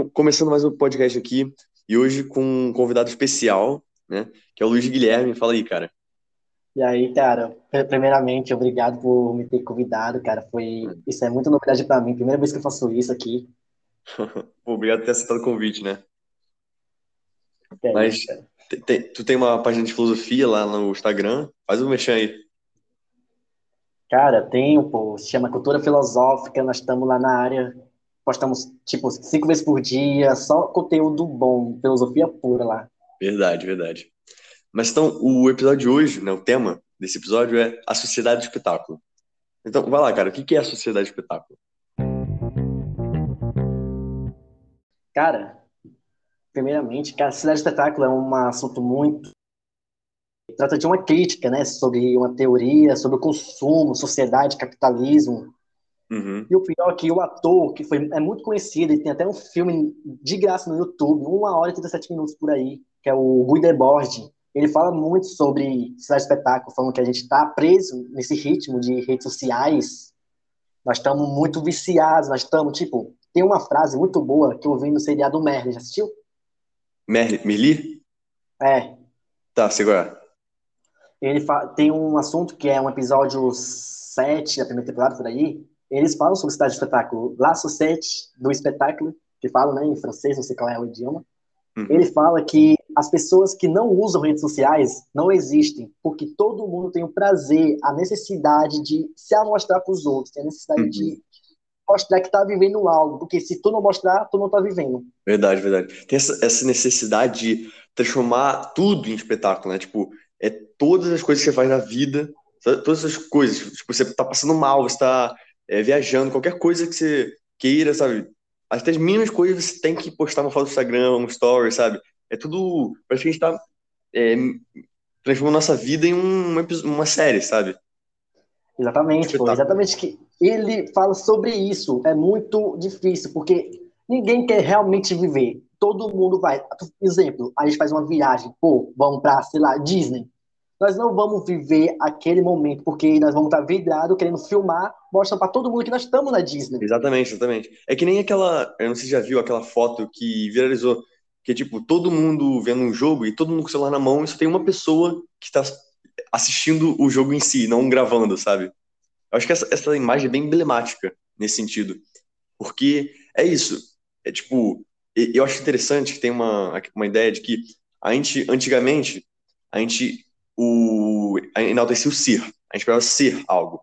Então, começando mais um podcast aqui, e hoje com um convidado especial, né? Que é o Luiz Guilherme. Fala aí, cara. E aí, cara, primeiramente, obrigado por me ter convidado, cara. Foi, isso é muita novidade para mim. Primeira vez que eu faço isso aqui. Pô, obrigado por ter aceitado o convite, né? É Mas te- te- tu tem uma página de filosofia lá no Instagram? Faz um mexer aí. Cara, tem, pô, se chama Cultura Filosófica. Nós estamos lá na área, postamos tipo cinco vezes por dia, só conteúdo bom, filosofia pura lá. Verdade, verdade. Mas então, o episódio de hoje, né? O tema desse episódio é a sociedade do espetáculo. Então, vai lá, cara. O que é a sociedade do espetáculo? Cara, primeiramente, cara, cidade de espetáculo é um assunto muito. Trata de uma crítica, né, sobre uma teoria, sobre o consumo, sociedade, capitalismo. Uhum. E o pior é que o ator, que foi, é muito conhecido, ele tem até um filme de graça no YouTube, uma hora e 37 minutos por aí, que é o Guy Debord. Ele fala muito sobre cidade de espetáculo, falando que a gente está preso nesse ritmo de redes sociais. Nós estamos muito viciados, nós estamos, tipo, tem uma frase muito boa que eu vi no seriado Merlin, já assistiu? Merli, Merli? É, Tá, segura. ele tem um assunto que é um episódio 7 da primeira temporada, por aí. Eles falam sobre cidade de espetáculo. La Société do espetáculo, que falam né, em francês, não sei qual é o idioma. Uhum. Ele fala que as pessoas que não usam redes sociais não existem, porque todo mundo tem o prazer, a necessidade de se amostrar para os outros, tem a necessidade Uhum. de mostrar que está vivendo algo, porque se tu não mostrar, tu não está vivendo. Verdade, verdade. Tem essa, essa necessidade de transformar tudo em espetáculo, né? Tipo, é todas as coisas que você faz na vida, todas essas coisas. Tipo, você tá passando mal, você tá é, viajando, qualquer coisa que você queira, sabe? Até as mínimas coisas você tem que postar uma foto no Instagram, um story, sabe? É tudo. Parece que a gente tá é, transformando nossa vida em um, uma, uma série, sabe? Exatamente, pô, exatamente que ele fala sobre isso. É muito difícil, porque ninguém quer realmente viver. Todo mundo vai. Exemplo, a gente faz uma viagem, pô, vamos pra, sei lá, Disney. Nós não vamos viver aquele momento, porque nós vamos estar vidrados querendo filmar, mostrando pra todo mundo que nós estamos na Disney. Exatamente, exatamente. É que nem aquela. Eu não sei se já viu aquela foto que viralizou. Que é tipo, todo mundo vendo um jogo e todo mundo com o celular na mão e só tem uma pessoa que tá assistindo o jogo em si, não gravando, sabe? Eu acho que essa, essa imagem é bem emblemática nesse sentido. Porque é isso. É tipo, eu acho interessante que tem uma, uma ideia de que a gente, antigamente, a gente o, enaltecia o ser. A gente precisava ser algo.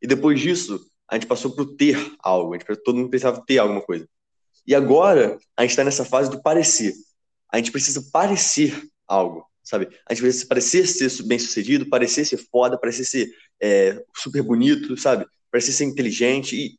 E depois disso, a gente passou pro ter algo. A gente, todo mundo precisava ter alguma coisa. E agora, a gente está nessa fase do parecer. A gente precisa parecer algo, sabe? A gente precisa parecer ser bem-sucedido, parecer ser foda, parecer ser é, super bonito, sabe? Parecer ser inteligente e,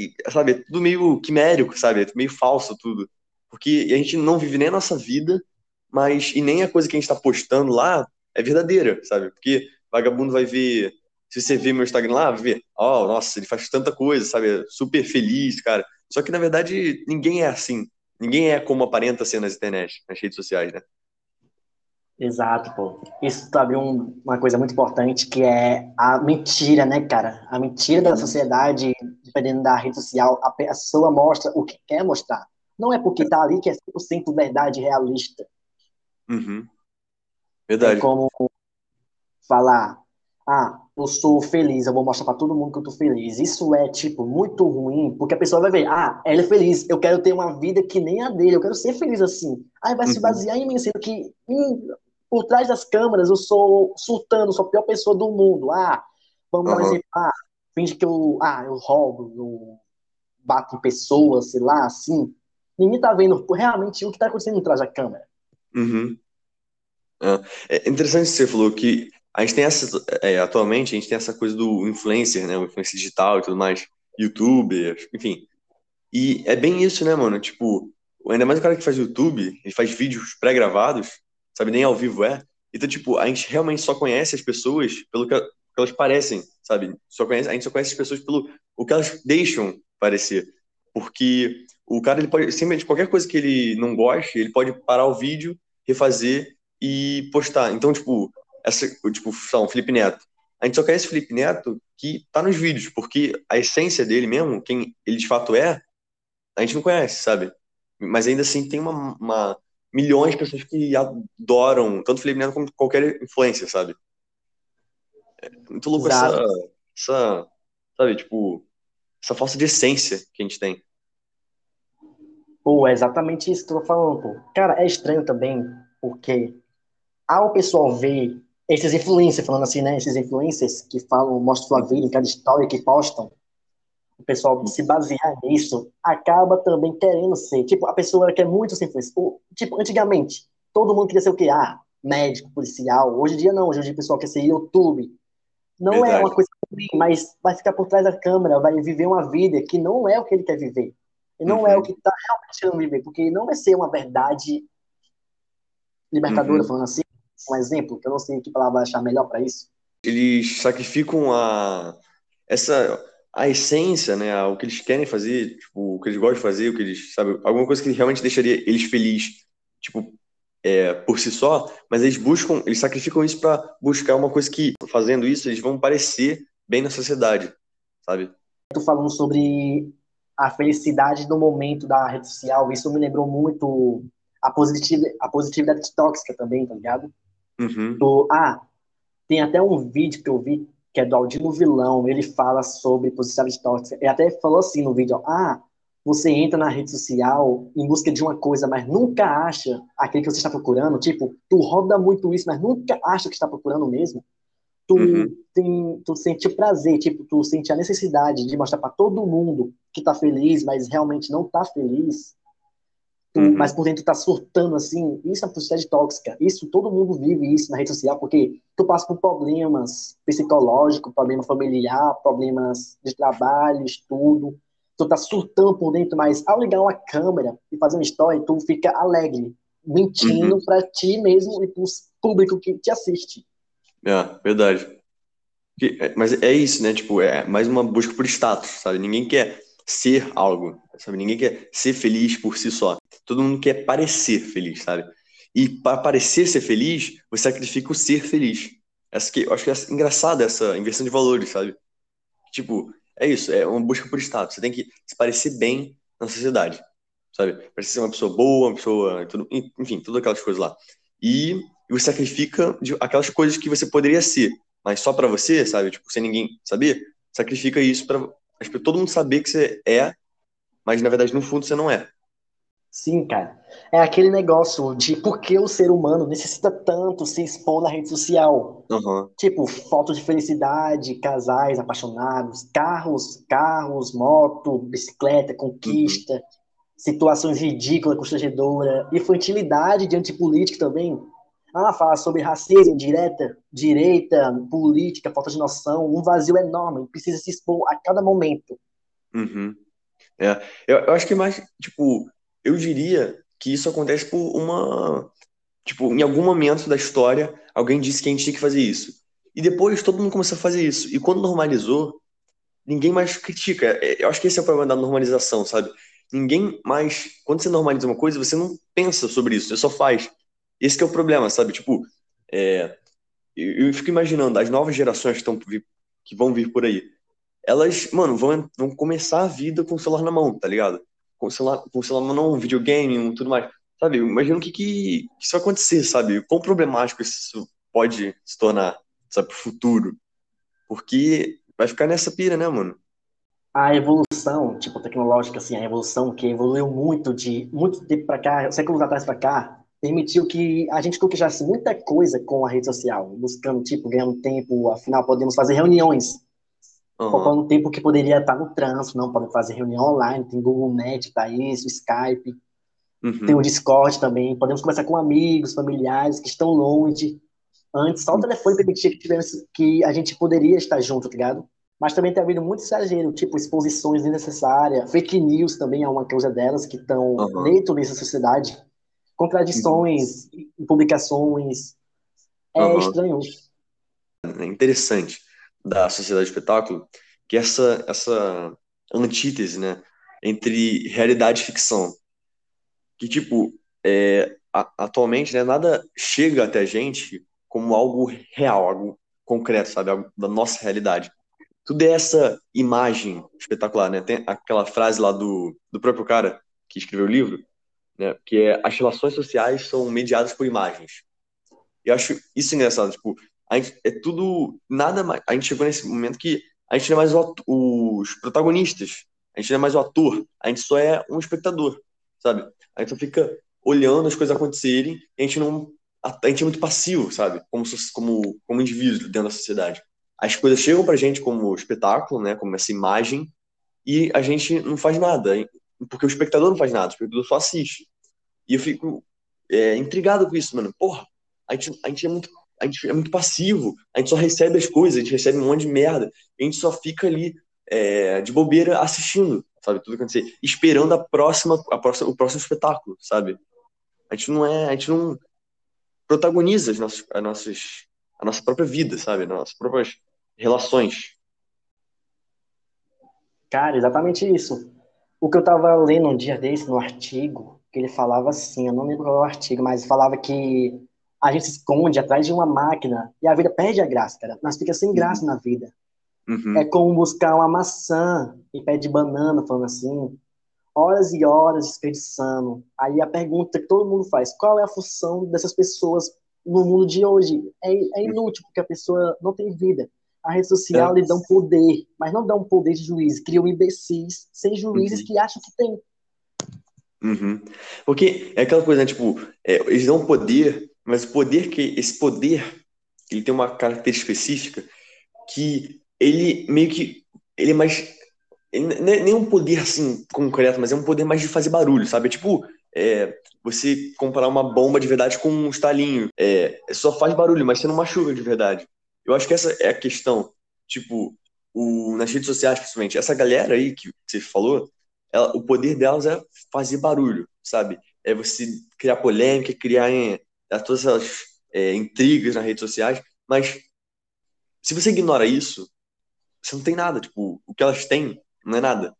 e, sabe, é tudo meio quimérico, sabe? É meio falso tudo. Porque a gente não vive nem a nossa vida, mas e nem a coisa que a gente está postando lá é verdadeira, sabe? Porque vagabundo vai ver, se você ver meu Instagram lá, vai ver, ó, nossa, ele faz tanta coisa, sabe? Super feliz, cara. Só que na verdade ninguém é assim. Ninguém é como aparenta ser nas internet, nas redes sociais, né? Exato, pô. Isso tu abriu um- uma coisa muito importante, que é a mentira, né, cara? A mentira da sociedade, dependendo da rede social, a pessoa mostra o que quer mostrar. Não é porque tá ali que é 100% verdade realista. Uhum. É Verdade. como falar, ah, eu sou feliz, eu vou mostrar pra todo mundo que eu tô feliz. Isso é, tipo, muito ruim, porque a pessoa vai ver, ah, ela é feliz, eu quero ter uma vida que nem a dele, eu quero ser feliz assim. Aí vai se Uhum. basear em mim, sendo que hum, por trás das câmeras eu sou surtando, sou a pior pessoa do mundo. Ah, vamos um Aham. exemplo, ah, finge que eu, ah, eu roubo, eu bato em pessoas, sei lá, assim. Ninguém tá vendo realmente o que tá acontecendo por trás da câmera. Uhum. Ah, É interessante que você falou que a gente tem essa, é, atualmente, a gente tem essa coisa do influencer, né? O influencer digital e tudo mais, youtuber, enfim. E é bem isso, né, mano? Tipo, ainda mais o cara que faz YouTube, ele faz vídeos pré-gravados, sabe, nem ao vivo é. Então, tipo, a gente realmente só conhece as pessoas pelo que elas parecem, sabe? Só conhece, a gente só conhece as pessoas pelo o que elas deixam parecer. Porque o cara, ele pode, simplesmente, qualquer coisa que ele não goste, ele pode parar o vídeo, refazer e postar. Então, tipo, essa, tipo, sei lá, um Felipe Neto. A gente só conhece o Felipe Neto que tá nos vídeos, porque a essência dele mesmo, quem ele de fato é, a gente não conhece, sabe? Mas ainda assim tem uma, uma milhões de pessoas que adoram tanto Felipe Neto como qualquer influência, sabe? É muito louco essa, essa, sabe, tipo, essa falsa de essência que a gente tem. Pô, é exatamente isso que eu tô falando, pô. Cara, é estranho também, porque ao pessoal ver esses influencers, falando assim, né? Esses influencers que falam, mostram sua vida em cada história que postam, o pessoal se basear nisso, acaba também querendo ser. Tipo, a pessoa quer muito ser influencer. Tipo, antigamente, todo mundo queria ser o quê? Ah, médico, policial. Hoje em dia não, hoje em dia o pessoal quer ser YouTube. Não Verdade. é uma coisa ruim, mas vai ficar por trás da câmera, vai viver uma vida que não é o que ele quer viver. E não uhum. é o que está realmente querendo viver, porque não vai ser uma verdade libertadora, uhum. falando assim, um exemplo, que eu não sei que palavra achar melhor para isso. Eles sacrificam a essa a essência, né, o que eles querem fazer, tipo, o que eles gostam de fazer, o que eles, sabe, alguma coisa que realmente deixaria eles felizes, tipo, é, por si só, mas eles buscam, eles sacrificam isso para buscar uma coisa que, fazendo isso, eles vão parecer bem na sociedade, sabe? Tu falando sobre a felicidade no momento da rede social, isso me lembrou muito a, positiv a positividade tóxica também, tá ligado? Uhum. Do, ah, tem até um vídeo que eu vi que é do Aldino Vilão, ele fala sobre positividade tóxica. Ele até falou assim no vídeo, ah, você entra na rede social em busca de uma coisa, mas nunca acha aquele que você está procurando. Tipo, tu roda muito isso, mas nunca acha o que está procurando mesmo. Tu, uhum. tem, tu sente prazer, tipo, tu sente a necessidade de mostrar para todo mundo que tá feliz, mas realmente não tá feliz. Uhum. Mas por dentro tá surtando assim. Isso é uma positividade tóxica. Isso todo mundo vive isso na rede social, porque tu passa por problemas psicológicos, problema familiar, problemas de trabalho, estudo tu tá surtando por dentro, mas ao ligar uma câmera e fazer uma história, tu fica alegre, mentindo uhum. para ti mesmo e pro público que te assiste. É, verdade. É, mas é isso, né? Tipo, é mais uma busca por status, sabe? Ninguém quer ser algo, sabe? Ninguém quer ser feliz por si só. Todo mundo quer parecer feliz, sabe? E para parecer ser feliz, você sacrifica o ser feliz. Essa que, eu acho que é engraçado essa inversão de valores, sabe? Tipo, é isso, é uma busca por status. Você tem que se parecer bem na sociedade, sabe? Parecer ser uma pessoa boa, uma pessoa, tudo, enfim, todas aquelas coisas lá. E você sacrifica aquelas coisas que você poderia ser, mas só para você, sabe? Tipo, sem ninguém saber, sacrifica isso para todo mundo saber que você é, mas na verdade no fundo você não é. Sim, cara. É aquele negócio de por que o ser humano necessita tanto se expor na rede social. Uhum. Tipo, fotos de felicidade, casais apaixonados, carros, carros, moto, bicicleta, conquista, uhum. situações ridículas, constrangedoras, infantilidade diante de política também. Ah, fala sobre racismo, direta, direita, política, falta de noção, um vazio enorme, precisa se expor a cada momento. Uhum. É, eu, eu acho que mais, tipo, eu diria que isso acontece por uma. Tipo, em algum momento da história, alguém disse que a gente tinha que fazer isso. E depois todo mundo começou a fazer isso. E quando normalizou, ninguém mais critica. É, eu acho que esse é o problema da normalização, sabe? Ninguém mais. Quando você normaliza uma coisa, você não pensa sobre isso, você só faz. Esse é o problema, sabe? Tipo, é, eu, eu fico imaginando as novas gerações que, estão, que vão vir por aí. Elas, mano, vão, vão começar a vida com o celular na mão, tá ligado? com o celular, com o celular não, um videogame, tudo mais. Sabe, imagina o que, que, que isso vai acontecer, sabe? Quão problemático isso pode se tornar, sabe, pro futuro. Porque vai ficar nessa pira, né, mano? A evolução, tipo, tecnológica, assim, a evolução que evoluiu muito de muito tempo para cá, séculos atrás para cá, permitiu que a gente conquistasse muita coisa com a rede social, buscando, tipo, ganhando tempo, afinal, podemos fazer reuniões Uhum. Poupando tempo que poderia estar no trânsito, não, podem fazer reunião online, tem Google Meet para isso, Skype, uhum. tem o Discord também, podemos conversar com amigos, familiares que estão longe. Antes, só o telefone permitia que, tivesse, que a gente poderia estar junto, tá ligado? Mas também tem havido muito exagero, tipo exposições desnecessárias, fake news também é uma coisa delas que estão uhum. dentro dessa sociedade, contradições em publicações. É uhum. estranho. É interessante da sociedade do espetáculo, que é essa essa antítese, né, entre realidade e ficção. Que tipo, é, a, atualmente, né, nada chega até a gente como algo real, algo concreto, sabe, algo da nossa realidade. Tudo é essa imagem espetacular, né? Tem aquela frase lá do, do próprio cara que escreveu o livro, né? Porque é, as relações sociais são mediadas por imagens. Eu acho isso engraçado, tipo, a gente, é tudo, nada mais, a gente chegou nesse momento que a gente não é mais o, os protagonistas, a gente não é mais o ator, a gente só é um espectador, sabe? A gente só fica olhando as coisas acontecerem, a gente não, a, gente é muito passivo, sabe? Como, como, como indivíduo dentro da sociedade. As coisas chegam pra gente como espetáculo, né? Como essa imagem, e a gente não faz nada, porque o espectador não faz nada, o espectador só assiste. E eu fico é, intrigado com isso, mano. Porra, a gente, a gente é muito a gente é muito passivo, a gente só recebe as coisas, a gente recebe um monte de merda, a gente só fica ali é, de bobeira assistindo, sabe, tudo acontecer, esperando a próxima, a próxima, o próximo espetáculo, sabe? A gente não é, a gente não protagoniza as nossas, as nossas, a nossa própria vida, sabe, as nossas próprias relações. Cara, exatamente isso. O que eu tava lendo um dia desse no artigo, que ele falava assim, eu não lembro qual é o artigo, mas falava que a gente se esconde atrás de uma máquina e a vida perde a graça, cara. Nós fica sem graça uhum. na vida. Uhum. É como buscar uma maçã em pé de banana, falando assim, horas e horas desperdiçando. Aí a pergunta que todo mundo faz, qual é a função dessas pessoas no mundo de hoje? É, é inútil, porque a pessoa não tem vida. A rede social é. lhe dá um poder, mas não dá um poder de juiz. Criam imbecis sem juízes uhum. que acham que tem. Uhum. Porque é aquela coisa, né? Tipo, é, eles dão poder mas o poder que esse poder ele tem uma característica específica que ele meio que ele é mais é nem um poder assim concreto, mas é um poder mais de fazer barulho, sabe? É tipo é, você comparar uma bomba de verdade com um estalinho, é, só faz barulho, mas você não machuca de verdade. Eu acho que essa é a questão. Tipo, o, nas redes sociais, principalmente, essa galera aí que você falou, ela, o poder delas é fazer barulho, sabe? É você criar polêmica, criar todas essas é, intrigas nas redes sociais, mas se você ignora isso, você não tem nada. Tipo, o que elas têm não é nada,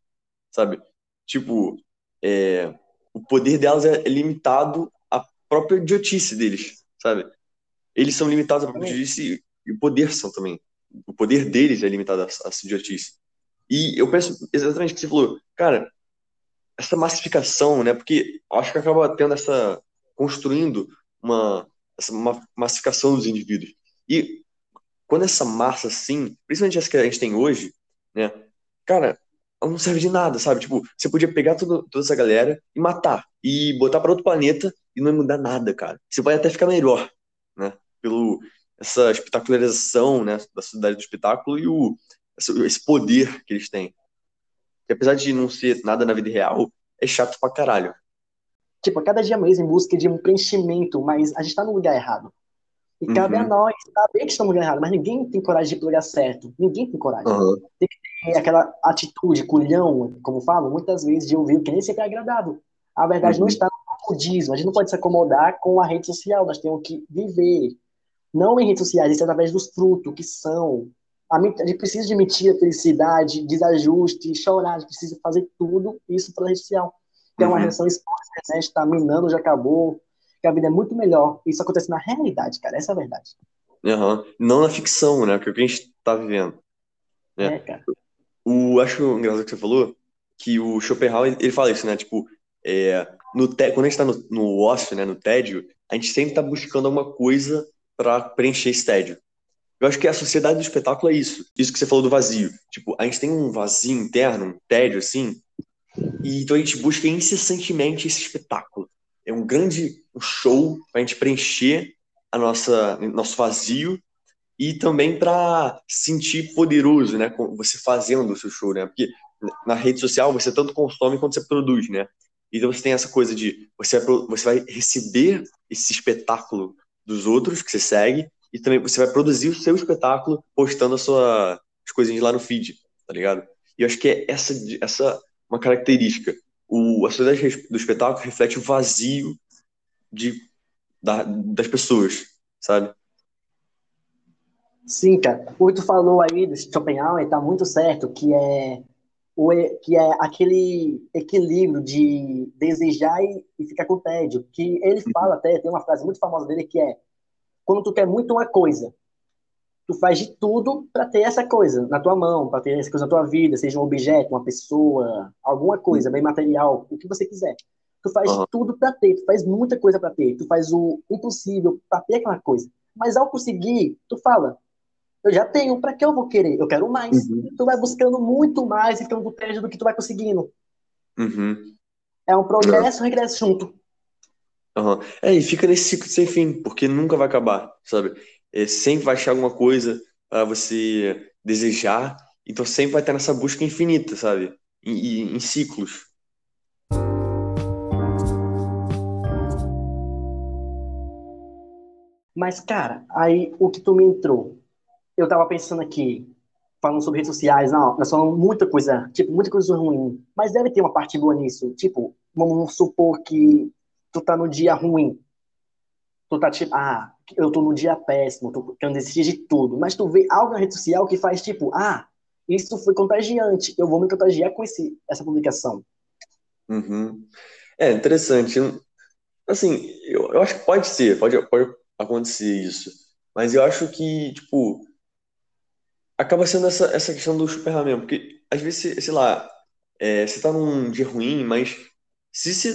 sabe? Tipo, é, o poder delas é limitado à própria idiotice deles, sabe? Eles são limitados à própria idiotice e o poder são também. O poder deles é limitado à, à idiotice. E eu penso exatamente o que você falou, cara, essa massificação, né? Porque acho que acaba tendo essa construindo uma, uma massificação dos indivíduos. E quando essa massa, assim, principalmente essa que a gente tem hoje, né, cara, ela não serve de nada, sabe? Tipo, você podia pegar toda essa galera e matar, e botar para outro planeta e não mudar nada, cara. Você pode até ficar melhor, né? Pelo essa espetacularização, né, da sociedade do espetáculo e o esse poder que eles têm. Que apesar de não ser nada na vida real, é chato pra caralho tipo, a cada dia mais em busca de um preenchimento, mas a gente está no lugar errado. E cabe uhum. a nós saber que estamos no lugar errado, mas ninguém tem coragem de ir pro lugar certo. Ninguém tem coragem. Uhum. Tem que ter aquela atitude, culhão, como falo, muitas vezes, de ouvir o que nem sempre é agradável. A verdade uhum. não está no comodismo. A gente não pode se acomodar com a rede social. Nós temos que viver. Não em redes sociais, isso é através dos frutos, que são. A gente precisa de mentira, felicidade, desajuste, chorar. A gente precisa fazer tudo isso pela rede social que é uma uhum. reação exposta, né? está minando, já acabou, que a vida é muito melhor. Isso acontece na realidade, cara, essa é a verdade. Uhum. Não na ficção, né? Que é o que a gente está vivendo. Né? É, cara. O, acho engraçado que você falou que o Schopenhauer, ele fala isso, né? Tipo, é, no te, quando a gente está no, no ócio, né, no tédio, a gente sempre está buscando alguma coisa para preencher esse tédio. Eu acho que a sociedade do espetáculo é isso. Isso que você falou do vazio. Tipo, a gente tem um vazio interno, um tédio, assim, e então a gente busca incessantemente esse espetáculo. É um grande show para a gente preencher a nossa nosso vazio e também para sentir poderoso, né, você fazendo o seu show, né? Porque na rede social você tanto consome quanto você produz, né? Então você tem essa coisa de você vai, você vai receber esse espetáculo dos outros que você segue e também você vai produzir o seu espetáculo postando a sua, as coisinhas lá no feed, tá ligado? E eu acho que é essa, essa uma característica. O, a sociedade do espetáculo reflete o vazio de, da, das pessoas, sabe? Sim, cara. O que tu falou aí do Schopenhauer está muito certo, que é o que é aquele equilíbrio de desejar e, e ficar com tédio. Que ele fala até, tem uma frase muito famosa dele que é quando tu quer muito uma coisa, tu faz de tudo para ter essa coisa na tua mão, para ter essa coisa na tua vida, seja um objeto, uma pessoa, alguma coisa, bem material, o que você quiser. Tu faz uhum. tudo pra ter, tu faz muita coisa pra ter, tu faz o impossível pra ter aquela coisa. Mas ao conseguir, tu fala, eu já tenho, pra que eu vou querer? Eu quero mais. Uhum. Tu vai buscando muito mais e ficando perto do que tu vai conseguindo. Uhum. É um progresso um regresso junto. Uhum. É, e fica nesse ciclo sem fim, porque nunca vai acabar, sabe? É, sempre vai achar alguma coisa para você desejar, então sempre vai estar nessa busca infinita, sabe? Em, em, ciclos. Mas, cara, aí o que tu me entrou, eu tava pensando aqui, falando sobre redes sociais, não, nós falamos muita coisa, tipo, muita coisa ruim, mas deve ter uma parte boa nisso. Tipo, vamos supor que tu tá no dia ruim. Tu tá tipo, ah, eu tô no dia péssimo, tô querendo desistir de tudo. Mas tu vê algo na rede social que faz tipo, ah, isso foi contagiante, eu vou me contagiar com esse, essa publicação. Uhum. É interessante. Assim, eu, eu acho que pode ser, pode, pode acontecer isso. Mas eu acho que, tipo, acaba sendo essa, essa questão do super mesmo. Porque, às vezes, sei lá, é, você tá num dia ruim, mas se você.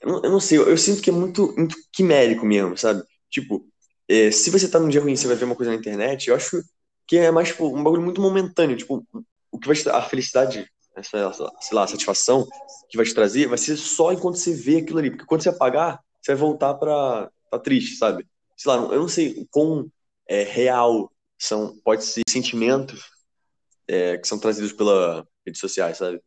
Eu, eu não sei, eu, eu, sinto que é muito, muito quimérico mesmo, sabe? Tipo, é, se você tá num dia ruim você vai ver uma coisa na internet, eu acho que é mais tipo, um bagulho muito momentâneo. Tipo, o que vai te a felicidade, essa, sei lá, a satisfação que vai te trazer vai ser só enquanto você vê aquilo ali. Porque quando você apagar, você vai voltar pra, pra triste, sabe? Sei lá, eu não sei o quão é, real são, pode ser sentimentos é, que são trazidos pelas redes sociais, sabe?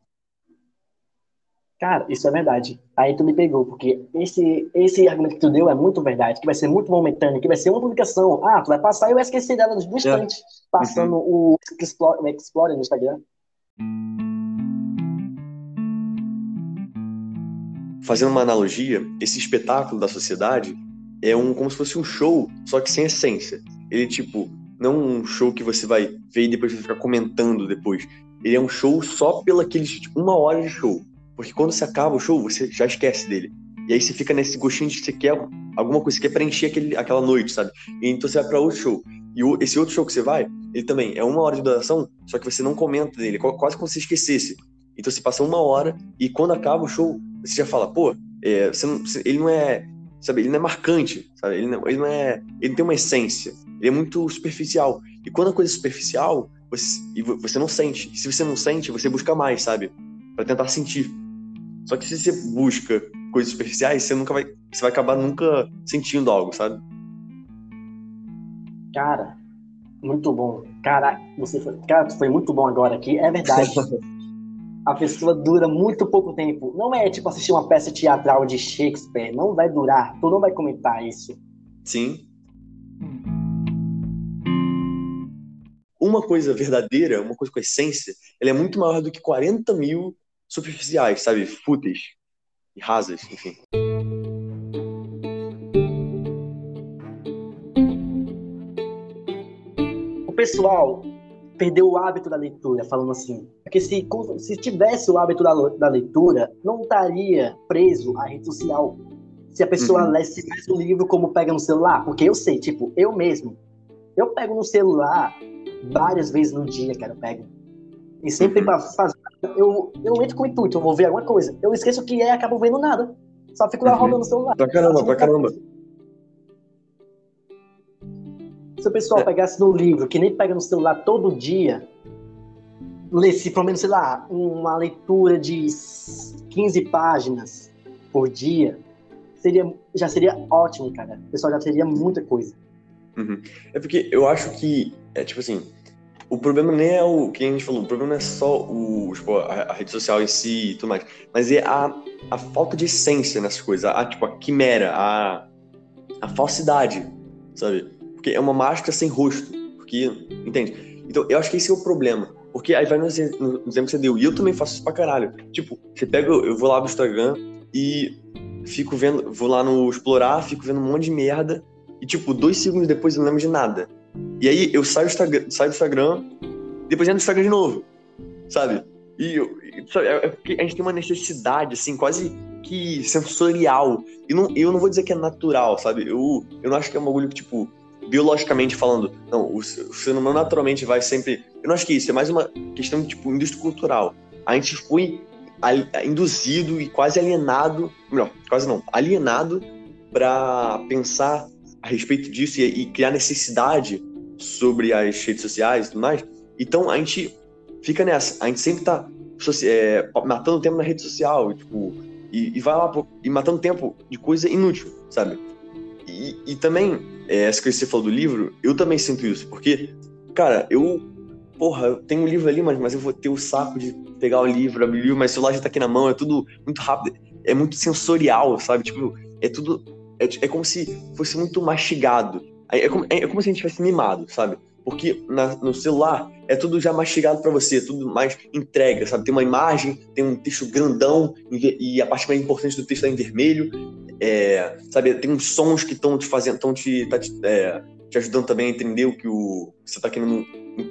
Cara, isso é verdade. Aí tu me pegou, porque esse, esse argumento que tu deu é muito verdade, que vai ser muito momentâneo, que vai ser uma publicação. Ah, tu vai passar e eu vou esquecer dela no instante, é. passando uhum. o Explorer, Explorer no Instagram. Fazendo uma analogia, esse espetáculo da sociedade é um como se fosse um show, só que sem essência. Ele, tipo, não um show que você vai ver e depois vai ficar comentando depois. Ele é um show só pela aquele, tipo, uma hora de show. Porque quando você acaba o show, você já esquece dele. E aí você fica nesse gostinho de que você quer alguma coisa, você quer preencher aquele, aquela noite, sabe? E então você vai para outro show. E o, esse outro show que você vai, ele também é uma hora de duração, só que você não comenta dele, quase como se esquecesse. Então você passa uma hora e quando acaba o show, você já fala, pô, é, não, ele não é sabe? Ele não é marcante, sabe? Ele não, ele não é, ele não tem uma essência. Ele é muito superficial. E quando a coisa é superficial, você, você não sente. E se você não sente, você busca mais, sabe? Para tentar sentir. Só que se você busca coisas superficiais, você nunca vai, você vai acabar nunca sentindo algo, sabe? Cara, muito bom. Cara, você foi, cara, foi muito bom agora aqui. É verdade. a pessoa dura muito pouco tempo. Não é tipo assistir uma peça teatral de Shakespeare, não vai durar, tu não vai comentar isso. Sim. Uma coisa verdadeira, uma coisa com essência, ela é muito maior do que 40 mil superficiais, sabe? Fúteis e rasas, enfim. O pessoal perdeu o hábito da leitura, falando assim. Porque se, se tivesse o hábito da, da leitura, não estaria preso à rede social. Se a pessoa uhum. lesse mais o livro como pega no celular. Porque eu sei, tipo, eu mesmo, eu pego no celular várias vezes no dia, cara, eu pego. E sempre uhum. para fazer. Eu, eu entro com o intuito, eu vou ver alguma coisa. Eu esqueço o que é e acabo vendo nada. Só fico lá uhum. rodando o celular. Pra caramba, pra caramba. Se o pessoal é. pegasse no livro, que nem pega no celular todo dia, lesse pelo menos, sei lá, uma leitura de 15 páginas por dia, seria, já seria ótimo, cara. O pessoal já teria muita coisa. Uhum. É porque eu acho que, é tipo assim, o problema nem é o que a gente falou, o problema não é só o, tipo, a, a, rede social em si e tudo mais, mas é a, a falta de essência nessas coisas, a, tipo, a quimera, a, a falsidade, sabe? Porque é uma máscara sem rosto. Porque, entende? Então, eu acho que esse é o problema. Porque aí vai no exemplo, que você deu. E eu também faço isso pra caralho. Tipo, você pega, eu vou lá no Instagram e fico vendo, vou lá no explorar, fico vendo um monte de merda. E, tipo, dois segundos depois eu não lembro de nada. E aí eu saio do Instagram, saio do Instagram depois entro no Instagram de novo. Sabe? E sabe, é, é porque a gente tem uma necessidade, assim, quase que sensorial. E não, eu não vou dizer que é natural, sabe? Eu, eu não acho que é um bagulho que, tipo, biologicamente falando, não, o, o ser humano naturalmente vai sempre. Eu não acho que isso, é mais uma questão tipo, indústria cultural. A gente foi induzido e quase alienado, melhor, quase não, alienado para pensar a respeito disso e, e, criar necessidade sobre as redes sociais e tudo mais. Então a gente fica nessa, a gente sempre tá é, matando tempo na rede social, tipo, e, e vai lá e matando tempo de coisa inútil, sabe? E, e também, é, essa que você falou do livro, eu também sinto isso, porque, cara, eu, porra, eu tenho um livro ali, mas, mas eu vou ter o saco de pegar o livro, abrir o livro, mas o celular já tá aqui na mão, é tudo muito rápido, é muito sensorial, sabe? Tipo, é tudo, é, é como se fosse muito mastigado. É, como, é, é como se a gente tivesse mimado, sabe? Porque na, no celular é tudo já mastigado para você, tudo mais entrega, sabe? Tem uma imagem, tem um texto grandão e a parte mais importante do texto é em vermelho, é, sabe? Tem uns sons que estão te fazendo, estão te, tá te, é, te, ajudando também a entender o que o, você está querendo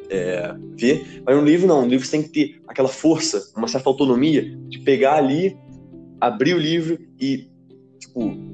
é, ver. Mas no livro não, no livro você tem que ter aquela força, uma certa autonomia de pegar ali, abrir o livro e tipo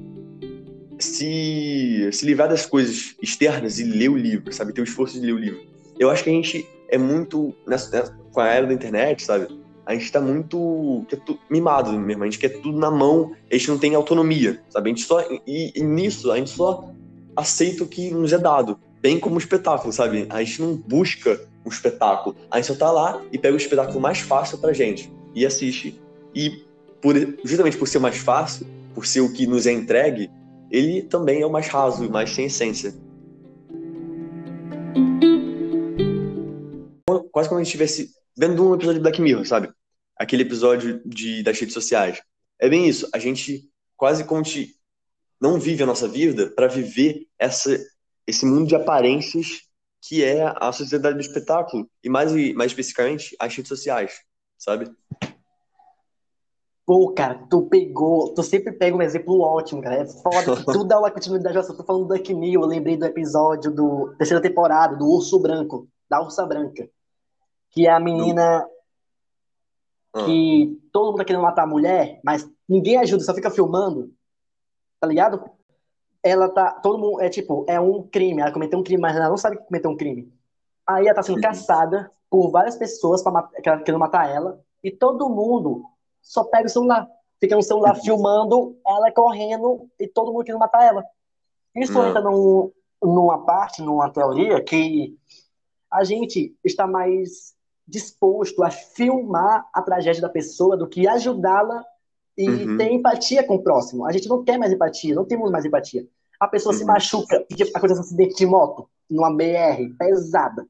se, se livrar das coisas externas e ler o livro, sabe? Ter o esforço de ler o livro. Eu acho que a gente é muito, nessa, com a era da internet, sabe? A gente tá muito é mimado mesmo, a gente quer tudo na mão, a gente não tem autonomia, sabe? A gente só, e, e nisso, a gente só aceita o que nos é dado, bem como um espetáculo, sabe? A gente não busca um espetáculo, a gente só tá lá e pega o espetáculo mais fácil pra gente e assiste. E por, justamente por ser mais fácil, por ser o que nos é entregue, ele também é o mais raso e mais sem essência. Quase como a gente estivesse vendo um episódio de Black Mirror, sabe? Aquele episódio de, das redes sociais. É bem isso. A gente quase como te não vive a nossa vida para viver essa, esse mundo de aparências que é a sociedade do espetáculo e mais, mais especificamente as redes sociais, sabe? Pô, cara, tu pegou, tu sempre pega um exemplo ótimo, cara. É foda, tu dá uma continuidade. Eu tô falando do Duck Mill, eu lembrei do episódio do terceira temporada, do Urso Branco, da Ursa Branca. Que é a menina ah. que todo mundo tá querendo matar a mulher, mas ninguém ajuda, só fica filmando. Tá ligado? Ela tá. Todo mundo. É tipo, é um crime. Ela cometeu um crime, mas ela não sabe que cometeu um crime. Aí ela tá sendo uhum. caçada por várias pessoas pra, querendo matar ela. E todo mundo só pega o celular. Fica no celular uhum. filmando ela correndo e todo mundo querendo matar ela. Isso Não. entra num, numa parte, numa teoria, que a gente está mais disposto a filmar a tragédia da pessoa do que ajudá-la e uhum. ter empatia com o próximo. A gente não quer mais empatia, não temos mais empatia. A pessoa uhum. se machuca, acontece um acidente de moto, numa BR, pesada.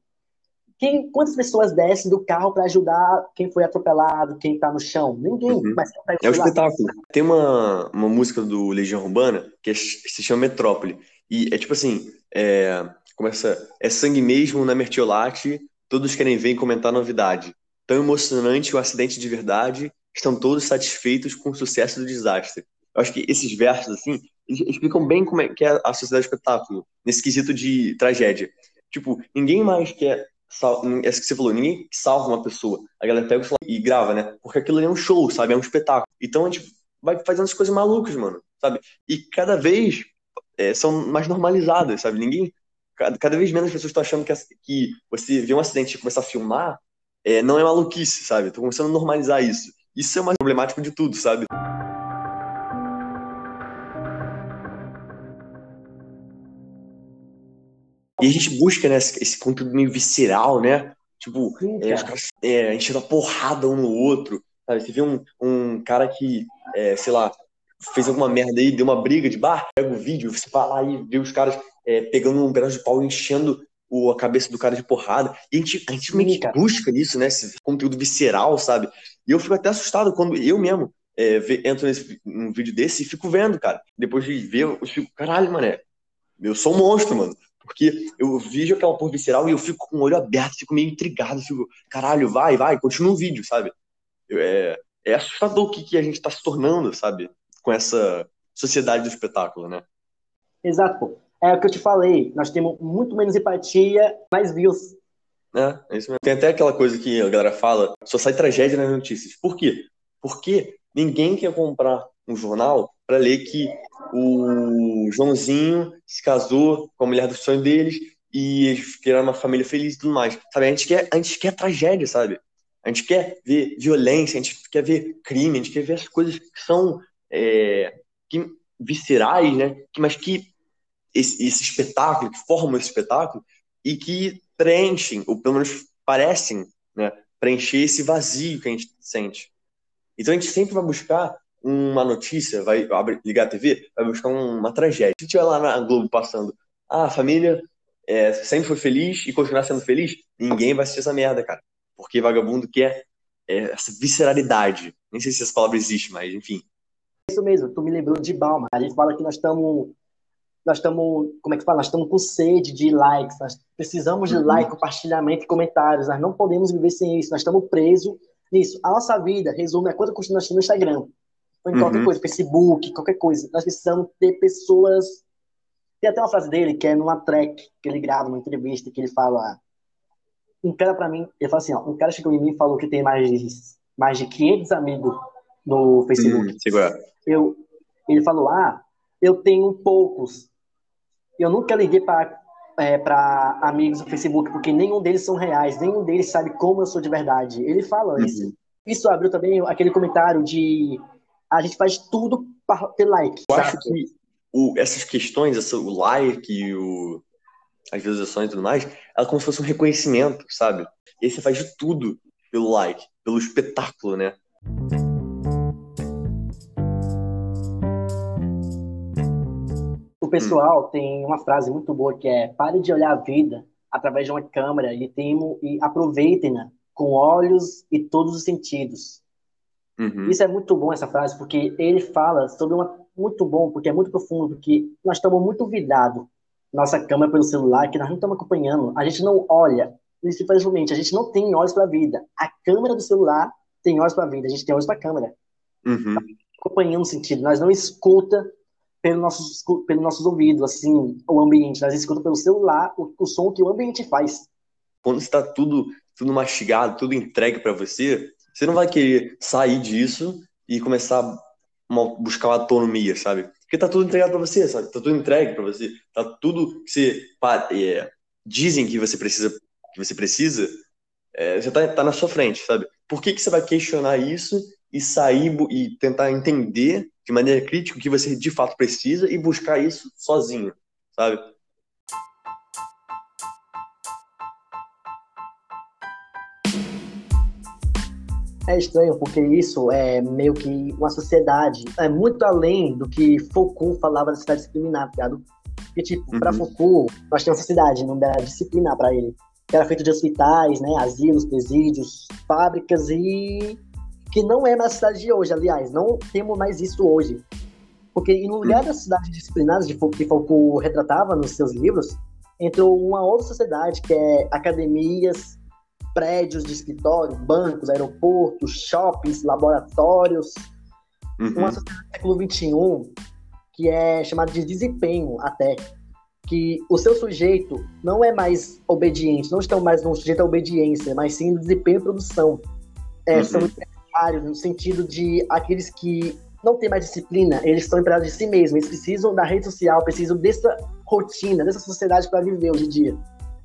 Quem, quantas pessoas descem do carro para ajudar quem foi atropelado, quem tá no chão? Ninguém. Uhum. Mas é o espetáculo. Tem uma, uma música do Legião Urbana que é, se chama Metrópole. E é tipo assim: é, começa, é sangue mesmo na Mertiolate, todos querem ver e comentar novidade. Tão emocionante o acidente de verdade, estão todos satisfeitos com o sucesso do desastre. Eu acho que esses versos, assim, explicam bem como é que é a sociedade do espetáculo, nesse quesito de tragédia. Tipo, ninguém mais quer é que você falou, ninguém salva uma pessoa. A galera pega e grava, né? Porque aquilo é um show, sabe? É um espetáculo. Então a gente vai fazendo as coisas malucas, mano, sabe? E cada vez é, são mais normalizadas, sabe? Ninguém. Cada, cada vez menos pessoas estão achando que, que você vê um acidente e começar a filmar é, não é maluquice, sabe? Estão começando a normalizar isso. Isso é o mais problemático de tudo, sabe? E a gente busca, né, esse, esse conteúdo meio visceral, né? Tipo, Sim, é, os caras é, enchendo a porrada um no outro. Sabe? Você vê um, um cara que, é, sei lá, fez alguma merda aí, deu uma briga de bar, pega o vídeo, você vai lá e vê os caras é, pegando um pedaço de pau e enchendo o, a cabeça do cara de porrada. E a gente, a gente meio que busca nisso, né? Esse conteúdo visceral, sabe? E eu fico até assustado quando eu mesmo é, entro nesse, num vídeo desse e fico vendo, cara. Depois de ver, eu fico, caralho, mané. Eu sou um monstro, mano. Porque eu vejo aquela porra visceral e eu fico com o olho aberto, fico meio intrigado, fico, caralho, vai, vai, continua o vídeo, sabe? É, é assustador o que, que a gente tá se tornando, sabe? Com essa sociedade do espetáculo, né? Exato, pô. É o que eu te falei, nós temos muito menos empatia, mais views. É, é isso mesmo. Tem até aquela coisa que a galera fala, só sai tragédia nas notícias. Por quê? Porque ninguém quer comprar um jornal para ler que o Joãozinho se casou com a mulher do sonho deles e eles criaram uma família feliz e tudo mais. Sabe, a gente quer, a gente quer tragédia, sabe? A gente quer ver violência, a gente quer ver crime, a gente quer ver as coisas que são é, que, viscerais, né? Mas que esse, esse espetáculo, que formam esse espetáculo e que preenchem, ou pelo menos parecem, né? Preencher esse vazio que a gente sente. Então a gente sempre vai buscar uma notícia, vai ligar a TV, vai buscar uma tragédia. Se tiver lá na Globo passando, ah, a família é, sempre foi feliz e continuar sendo feliz, ninguém vai assistir essa merda, cara. Porque vagabundo quer é, essa visceralidade. Nem sei se essa palavra existe, mas enfim. Isso mesmo, tu me lembrou de Balma. A gente fala que nós estamos. Nós estamos, como é que fala? Nós estamos com sede de likes, nós precisamos de uhum. like, compartilhamento e comentários, nós não podemos viver sem isso, nós estamos presos nisso. A nossa vida resume a quanto custa nós no Instagram, ou em uhum. qualquer coisa, Facebook, qualquer coisa. Nós precisamos ter pessoas. Tem até uma frase dele que é numa track que ele grava, numa entrevista, que ele fala um cara para mim, ele fala assim, ó, um cara chegou em mim e falou que tem mais de, mais de 500 amigos no Facebook. Hum, eu, ele falou, ah, eu tenho poucos. Eu nunca liguei para é, para amigos no Facebook, porque nenhum deles são reais, nenhum deles sabe como eu sou de verdade. Ele fala uhum. isso. Isso abriu também aquele comentário de a gente faz tudo para ter like. Eu sabe? acho que o, essas questões, essa, o like, o, as visualizações e tudo mais, é como se fosse um reconhecimento, sabe? E aí você faz de tudo pelo like, pelo espetáculo, né? O pessoal hum. tem uma frase muito boa que é pare de olhar a vida através de uma câmera e temo e aproveitem-na com olhos e todos os sentidos. Uhum. Isso é muito bom essa frase porque ele fala sobre uma muito bom porque é muito profundo porque nós estamos muito vidrados nossa câmera pelo celular que nós não estamos acompanhando. A gente não olha, simplesmente, a gente não tem olhos para a vida. A câmera do celular tem olhos para a vida, a gente tem olhos para a câmera. Uhum. Acompanhando o sentido, nós não escuta pelo nossos, pelo nossos ouvidos, assim, o ambiente, nós escuta pelo celular o, o som que o ambiente faz. Quando está tudo, tudo mastigado, tudo entregue para você, você não vai querer sair disso e começar a buscar uma autonomia, sabe? Porque tá tudo entregado para você, sabe? Tá tudo entregue para você. Tá tudo que você é, dizem que você precisa, que você precisa, é, tá, tá na sua frente, sabe? Por que, que você vai questionar isso e sair e tentar entender de maneira crítica o que você de fato precisa e buscar isso sozinho, sabe? É estranho porque isso é meio que uma sociedade, é muito além do que Foucault falava da sociedade disciplinar, tá ligado? Porque, tipo, uhum. para Foucault, nós temos uma sociedade, não dá disciplinar para ele. Que era feito de hospitais, né, asilos, presídios, fábricas e que não é mais a cidade de hoje, aliás, não temos mais isso hoje. Porque no lugar das cidades disciplinadas de que Foucault retratava nos seus livros, entrou uma outra sociedade que é academias, prédios de escritório, bancos, aeroportos, shoppings, laboratórios. Uhum. Uma sociedade do século XXI que é chamada de desempenho até. Que o seu sujeito não é mais obediente, não estão mais no sujeito à obediência, mas sim no desempenho e produção. É, uhum. São empresários no sentido de aqueles que não têm mais disciplina, eles estão empregados de si mesmos, eles precisam da rede social, precisam dessa rotina, dessa sociedade para viver hoje em dia.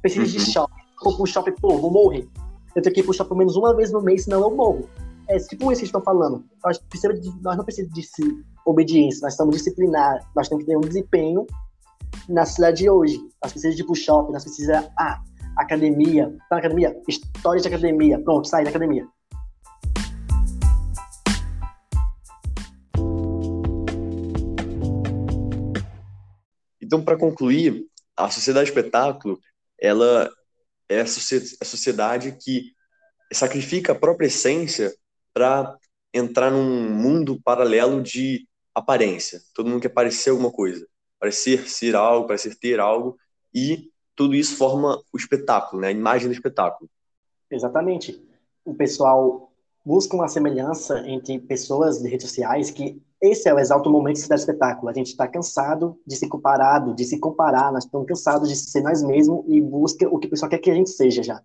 Precisam uhum. de shopping vou pro shopping, pô, vou morrer. Eu tenho que ir pro shopping menos uma vez no mês, senão eu morro. É tipo isso que estão falando. Nós, de, nós não precisamos de obediência, nós estamos disciplinados, nós temos que ter um desempenho na cidade de hoje. Nós precisamos de ir pro shopping, nós precisamos. Ah, academia. Tá na academia? História de academia. Pronto, sai da academia. Então, para concluir, a sociedade espetáculo, ela é a sociedade que sacrifica a própria essência para entrar num mundo paralelo de aparência. Todo mundo quer parecer alguma coisa, parecer ser algo, parecer ter algo, e tudo isso forma o espetáculo, né? a imagem do espetáculo. Exatamente. O pessoal busca uma semelhança entre pessoas de redes sociais que esse é o exalto momento de dar espetáculo. A gente está cansado de se comparado, de se comparar, nós estamos cansados de ser nós mesmos e busca o que o pessoal quer que a gente seja já.